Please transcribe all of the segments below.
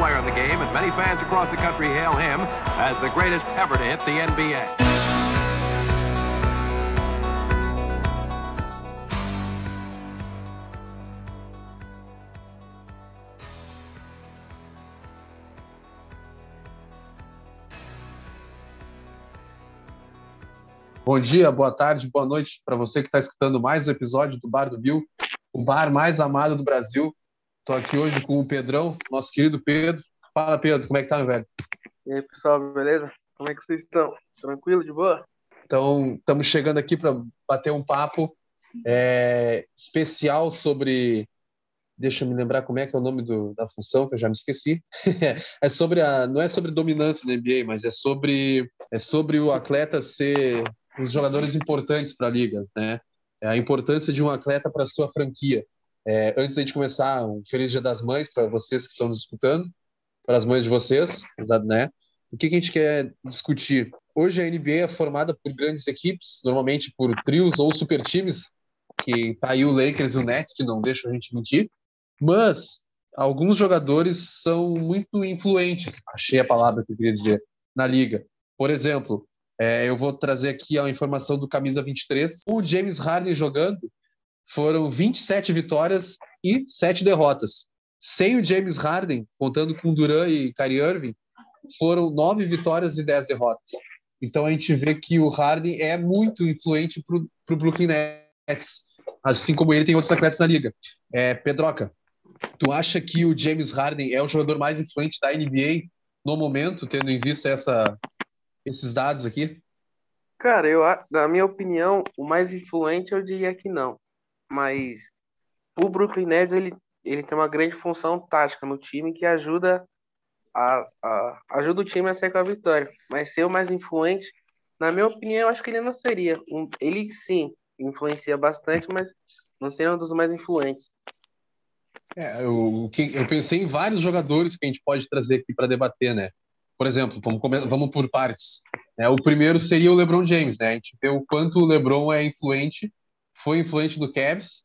player in the game, and many fans across the country hail him as the greatest ever to hit the NBA. Bom dia, boa tarde, boa noite para você que está escutando mais um episódio do Bar do Bill, o bar mais amado do Brasil. Estou aqui hoje com o Pedrão, nosso querido Pedro. Fala, Pedro, como é que tá, meu velho? E aí, pessoal, beleza? Como é que vocês estão? Tranquilo, de boa? Então, estamos chegando aqui para bater um papo é, especial sobre. Deixa eu me lembrar como é que é o nome do, da função, que eu já me esqueci. é sobre a. Não é sobre dominância na NBA, mas é sobre, é sobre o atleta ser os jogadores importantes para a liga, né? É a importância de um atleta para sua franquia. É, antes da gente começar, um feliz Dia das Mães para vocês que estão nos escutando, para as mães de vocês, né? O que, que a gente quer discutir? Hoje a NBA é formada por grandes equipes, normalmente por trios ou super times, que tá aí o Lakers e o Nets, que não deixam a gente mentir, mas alguns jogadores são muito influentes, achei a palavra que eu queria dizer, na liga. Por exemplo, é, eu vou trazer aqui a informação do camisa 23. O James Harden jogando foram 27 vitórias e 7 derrotas. Sem o James Harden, contando com Duran e Kyrie Irving, foram 9 vitórias e 10 derrotas. Então a gente vê que o Harden é muito influente para o Brooklyn Nets, assim como ele tem outros atletas na liga. É, Pedroca, tu acha que o James Harden é o jogador mais influente da NBA no momento, tendo em vista essa, esses dados aqui? Cara, eu, na minha opinião, o mais influente eu diria que não. Mas o Brooklyn Nets, ele, ele tem uma grande função tática no time que ajuda a, a, ajuda o time a sair com a vitória. Mas ser o mais influente, na minha opinião, eu acho que ele não seria. Um, ele sim influencia bastante, mas não seria um dos mais influentes. É, eu, eu pensei em vários jogadores que a gente pode trazer aqui para debater, né? por exemplo, vamos, vamos por partes. É, o primeiro seria o LeBron James, né? A gente vê o quanto o LeBron é influente, foi influente do Cavs,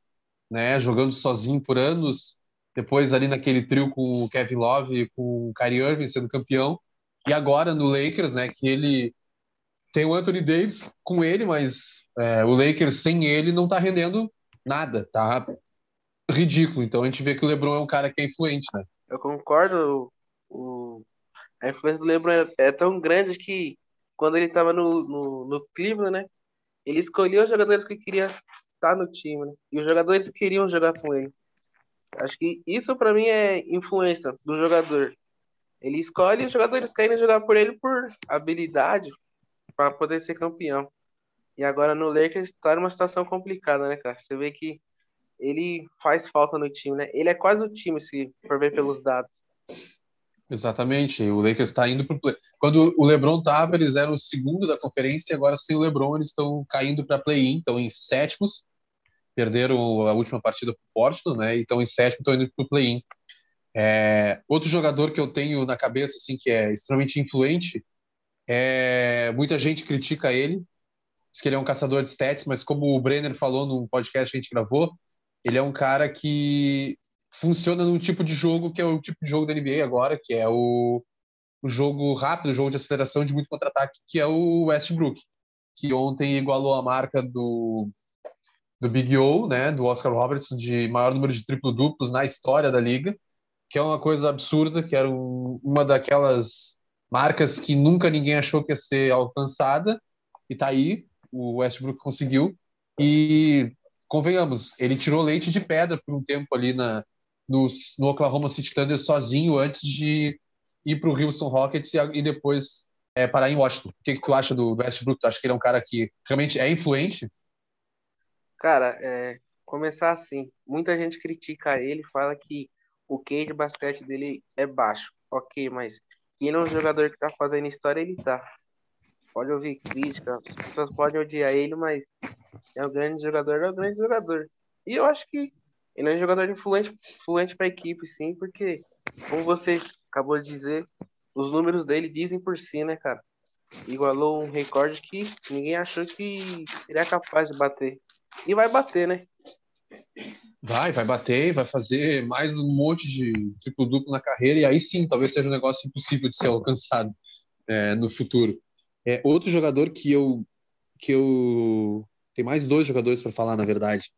né? Jogando sozinho por anos, depois ali naquele trio com o Kevin Love e com o Kyrie Irving sendo campeão, e agora no Lakers, né? Que ele tem o Anthony Davis com ele, mas é, o Lakers sem ele não tá rendendo nada, tá ridículo. Então a gente vê que o LeBron é um cara que é influente, né? Eu concordo. O, a influência do LeBron é, é tão grande que quando ele estava no, no, no Cleveland, né? Ele escolheu os jogadores que queria estar no time, né? E os jogadores queriam jogar com ele. Acho que isso para mim é influência do jogador. Ele escolhe os jogadores querem jogar por ele por habilidade para poder ser campeão. E agora no Lakers está numa situação complicada, né, cara? Você vê que ele faz falta no time, né? Ele é quase o time, se for ver pelos dados. Exatamente. O Lakers está indo para play. Quando o LeBron estava, eles eram o segundo da conferência. Agora, sem o LeBron, eles estão caindo para play-in. Estão em sétimos. Perderam a última partida para o Portland, né? E estão em sétimo, estão indo para o play-in. É... Outro jogador que eu tenho na cabeça, assim, que é extremamente influente, é... muita gente critica ele. Diz que ele é um caçador de stats, mas como o Brenner falou no podcast que a gente gravou, ele é um cara que funciona num tipo de jogo que é o tipo de jogo da NBA agora, que é o, o jogo rápido, o jogo de aceleração de muito contra-ataque, que é o Westbrook, que ontem igualou a marca do, do Big O, né, do Oscar Robertson, de maior número de triplo-duplos na história da liga, que é uma coisa absurda, que era um, uma daquelas marcas que nunca ninguém achou que ia ser alcançada, e tá aí, o Westbrook conseguiu, e convenhamos, ele tirou leite de pedra por um tempo ali na, no, no Oklahoma City Thunder sozinho antes de ir para o Houston Rockets e, e depois é, parar em Washington. O que, que tu acha do Westbrook? Tu acha que ele é um cara que realmente é influente? Cara, é, começar assim, muita gente critica ele, fala que o QI de basquete dele é baixo. Ok, mas que ele é um jogador que tá fazendo história, ele tá. Pode ouvir crítica, as pessoas podem odiar ele, mas é um grande jogador, é um grande jogador. E eu acho que ele é um jogador influente, influente para a equipe, sim, porque, como você acabou de dizer, os números dele dizem por si, né, cara? Igualou um recorde que ninguém achou que seria capaz de bater. E vai bater, né? Vai, vai bater, vai fazer mais um monte de triplo-duplo na carreira, e aí sim, talvez seja um negócio impossível de ser alcançado é, no futuro. É, outro jogador que eu. que eu. Tem mais dois jogadores para falar, na verdade.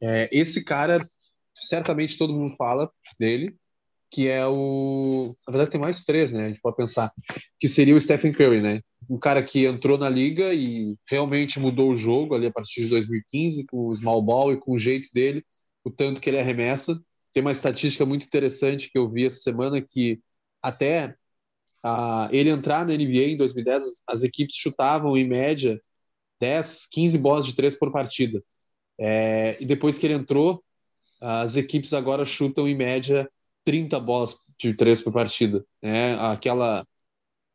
É, esse cara, certamente todo mundo fala dele, que é o. Na verdade, tem mais três, né? A gente pode pensar. Que seria o Stephen Curry, né? Um cara que entrou na liga e realmente mudou o jogo ali a partir de 2015, com o small ball e com o jeito dele o tanto que ele arremessa. Tem uma estatística muito interessante que eu vi essa semana que até uh, ele entrar na NBA em 2010, as, equipes chutavam em média 10, 15 bolas de três por partida. É, e depois que ele entrou, as equipes agora chutam em média 30 bolas de três por partida. Né? Aquela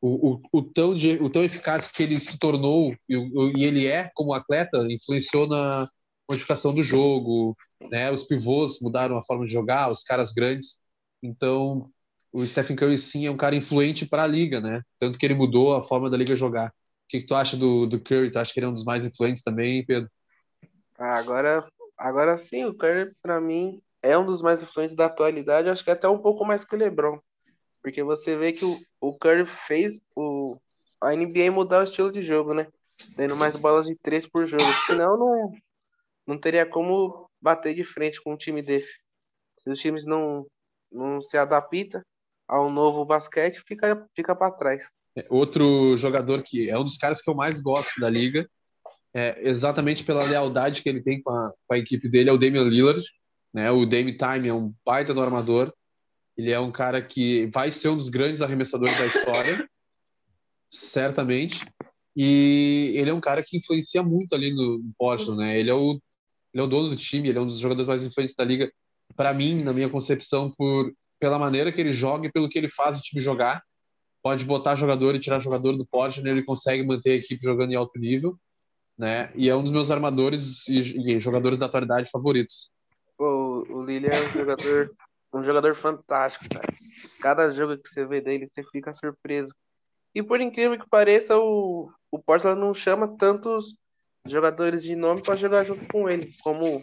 o, o, o, tão de, o tão eficaz que ele se tornou e, e ele é como atleta influenciou na modificação do jogo, né? Os pivôs mudaram a forma de jogar, os caras grandes. Então, o Stephen Curry sim é um cara influente para a liga, né? Tanto que ele mudou a forma da liga jogar. O que, que tu acha do, do Curry? Tu acha que ele é um dos mais influentes também, Pedro? Ah, agora, agora sim, o Curry para mim é um dos mais influentes da atualidade. Acho que até um pouco mais que o LeBron, porque você vê que o, o Curry fez o a NBA mudar o estilo de jogo, né? Dando mais bolas de três por jogo. Senão não não teria como bater de frente com um time desse. Se os times não, não se adaptam ao novo basquete, fica, fica para trás. É, outro jogador que é um dos caras que eu mais gosto da liga, é, exatamente pela lealdade que ele tem com a, com a equipe dele, é o Damian Lillard. Né? O Dame Time é um baita do armador. Ele é um cara que vai ser um dos grandes arremessadores da história, certamente. E ele é um cara que influencia muito ali no Portland, né? Ele é o ele é o dono do time, ele é um dos jogadores mais influentes da liga. Para mim, na minha concepção, por pela maneira que ele joga e pelo que ele faz o time jogar, pode botar jogador e tirar jogador do né? ele consegue manter a equipe jogando em alto nível, né? E é um dos meus armadores e, e jogadores da atualidade favoritos. Pô, o Lili é um jogador, um jogador fantástico, cara. Cada jogo que você vê dele, você fica surpreso. E por incrível que pareça, o, o Portland não chama tantos jogadores de nome para jogar junto com ele, como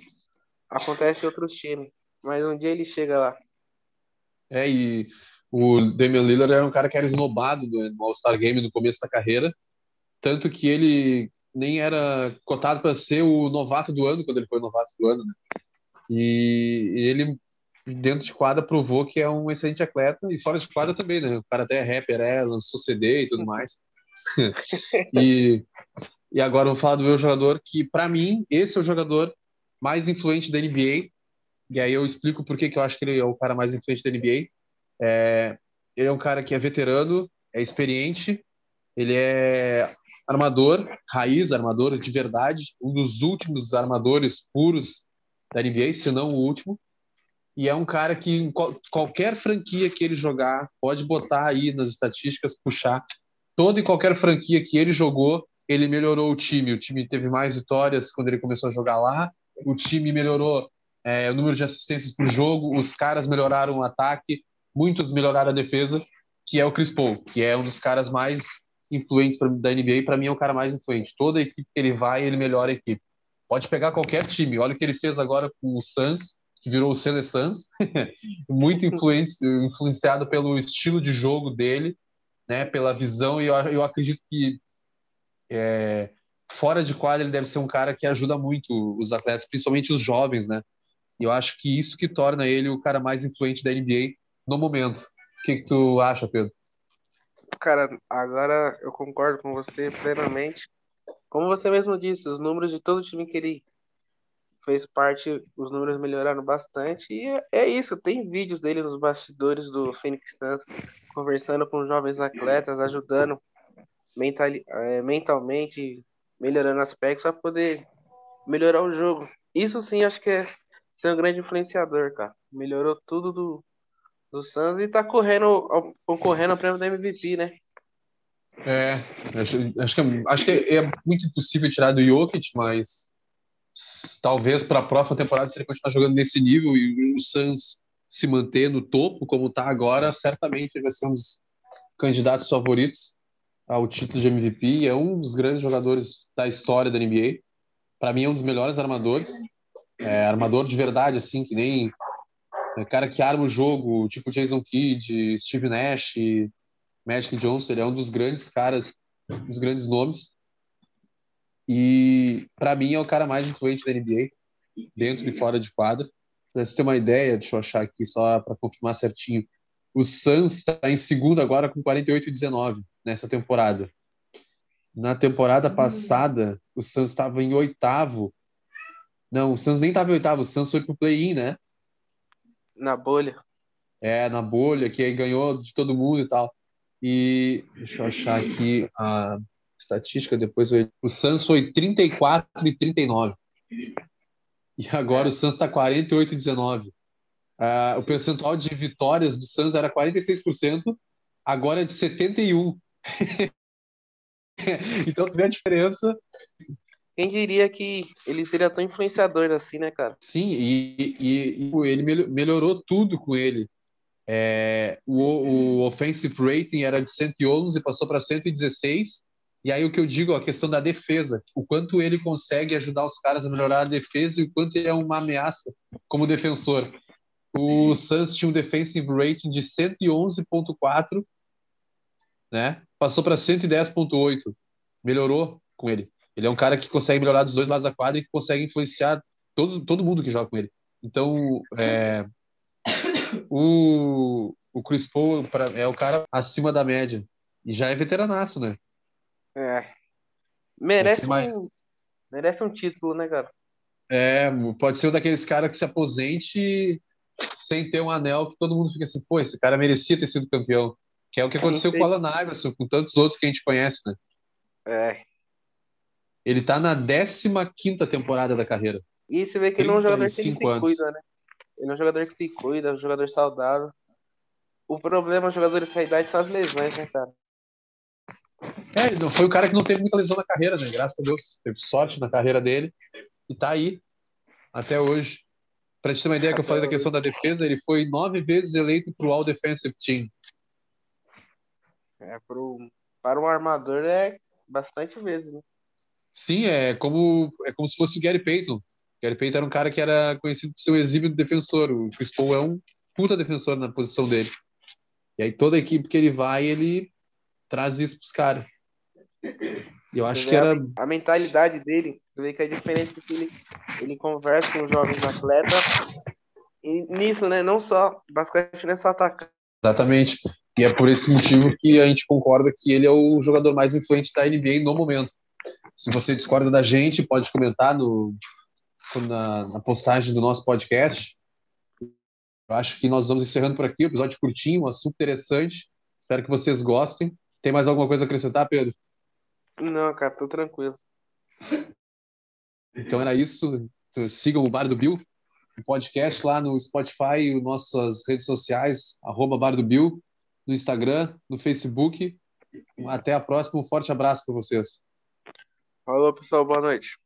acontece em outros times. Mas um dia ele chega lá. É, e o Damian Lillard era um cara que era esnobado no All-Star Game no começo da carreira, tanto que ele nem era cotado para ser o novato do ano quando ele foi novato do ano, né? E ele dentro de quadra provou que é um excelente atleta e fora de quadra também, né? O cara até é rapper, é, lançou CD e tudo mais. e e agora eu vou falar do meu jogador, que para mim, esse é o jogador mais influente da NBA. E aí eu explico por que, que eu acho que ele é o cara mais influente da NBA. É, ele é um cara que é veterano, é experiente, ele é armador, raiz, armador de verdade, um dos últimos armadores puros da NBA, se não o último. E é um cara que qualquer franquia que ele jogar, pode botar aí nas estatísticas, puxar toda e qualquer franquia que ele jogou, ele melhorou o time. O time teve mais vitórias quando ele começou a jogar lá. O time melhorou é, o número de assistências por jogo. Os caras melhoraram o ataque. Muitos melhoraram a defesa, que é o Chris Paul, que é um dos caras mais influentes pra, da NBA. Para mim, é o cara mais influente. Toda equipe que ele vai, ele melhora a equipe. Pode pegar qualquer time. Olha o que ele fez agora com o Suns, que virou o Sele Suns. Muito influenciado pelo estilo de jogo dele, né, pela visão. E eu, eu acredito que é, fora de quadra ele deve ser um cara que ajuda muito os atletas, principalmente os jovens, né? E eu acho que isso que torna ele o cara mais influente da NBA no momento. O que, que tu acha, Pedro? Cara, agora eu concordo com você plenamente. Como você mesmo disse, os números de todo time que ele fez parte, os números melhoraram bastante. E é, isso, tem vídeos dele nos bastidores do Phoenix Suns, conversando com jovens atletas, ajudando mental, é, mentalmente, melhorando aspectos para poder melhorar o jogo. Isso sim, acho que é ser um grande influenciador, cara. Melhorou tudo do, do Suns e tá correndo, concorrendo ao prêmio da MVP, né? É, acho, acho, que, é, acho que é muito impossível tirar do Jokic, mas talvez para a próxima temporada, se ele continuar jogando nesse nível e o Suns se manter no topo, como está agora, certamente ele vai ser um dos candidatos favoritos ao título de MVP. É um dos grandes jogadores da história da NBA. Para mim, é um dos melhores armadores. é, armador de verdade, assim, que nem é, cara que arma o jogo, tipo Jason Kidd, Steve Nash, Magic Johnson, ele é um dos grandes caras, dos grandes nomes. E para mim é o cara mais influente da NBA, dentro e fora de quadra. Pra você ter uma ideia, deixa eu achar aqui só para confirmar certinho. O Suns está em segundo agora com 48 e 19 nessa temporada. Na temporada passada, o Suns estava em oitavo. Não, o Suns nem estava em oitavo, o Suns foi pro play-in, né? Na bolha. É, na bolha, que aí ganhou de todo mundo e tal. E deixa eu achar aqui a estatística, depois o Suns foi 34 e 39. E agora o Suns está 48 e 19. Uh, o percentual de vitórias do Suns era 46%, agora é de 71%. então tu vê a diferença. Quem diria que ele seria tão influenciador assim, né, cara? Sim, e, e, e ele melhorou tudo com ele. É, o, o offensive rating era de 111, passou para 116. E aí o que eu digo, a questão da defesa, o quanto ele consegue ajudar os caras a melhorar a defesa e o quanto ele é uma ameaça como defensor. O Suns tinha um defensive rating de 111.4, né? Passou para 110.8. Melhorou com ele. Ele é um cara que consegue melhorar dos dois lados da quadra e que consegue influenciar todo, todo mundo que joga com ele. Então, é, o, o Chris Paul pra, é o cara acima da média. E já é veteranaço, né? É. Merece, um, merece um título, né, cara? É, pode ser um daqueles caras que se aposente sem ter um anel que todo mundo fica assim, pô, esse cara merecia ter sido campeão. Que é o que aconteceu com o Alan Iverson, com tantos outros que a gente conhece, né? É. Ele tá na 15 temporada da carreira. E você vê que ele é um jogador que se cuida, né? Ele é um jogador que se cuida, um jogador saudável. O problema do jogador dessa idade são as lesões, né, cara? É, não foi o cara que não teve muita lesão na carreira, né? Graças a Deus. Teve sorte na carreira dele. E tá aí. Até hoje. Pra te ter uma ideia que eu falei da questão da defesa, ele foi nove vezes eleito pro All Defensive Team. É, pro, para um armador é bastante vezes, né? Sim, é como, é como se fosse o Gary Payton. Gary Payton era um cara que era conhecido por ser um exímio defensor. O Chris Paul é um puta defensor na posição dele. E aí toda a equipe que ele vai, ele traz isso pros caras. Eu acho que era. A, mentalidade dele, você vê que é diferente porque ele, ele conversa com os jovens atletas. E nisso, né? Não só. Basquete não é só atacar. Exatamente. E é por esse motivo que a gente concorda que ele é o jogador mais influente da NBA no momento. Se você discorda da gente, pode comentar no, na, na postagem do nosso podcast. Eu acho que nós vamos encerrando por aqui, o episódio curtinho, um assunto interessante. Espero que vocês gostem. Tem mais alguma coisa a acrescentar, Pedro? Não, cara, tô tranquilo. Então era isso. Sigam o Bar do Bill, o podcast lá no Spotify, e nossas redes sociais, arroba Bar do Bill, no Instagram, no Facebook. Até a próxima. Um forte abraço para vocês. Falou, pessoal. Boa noite.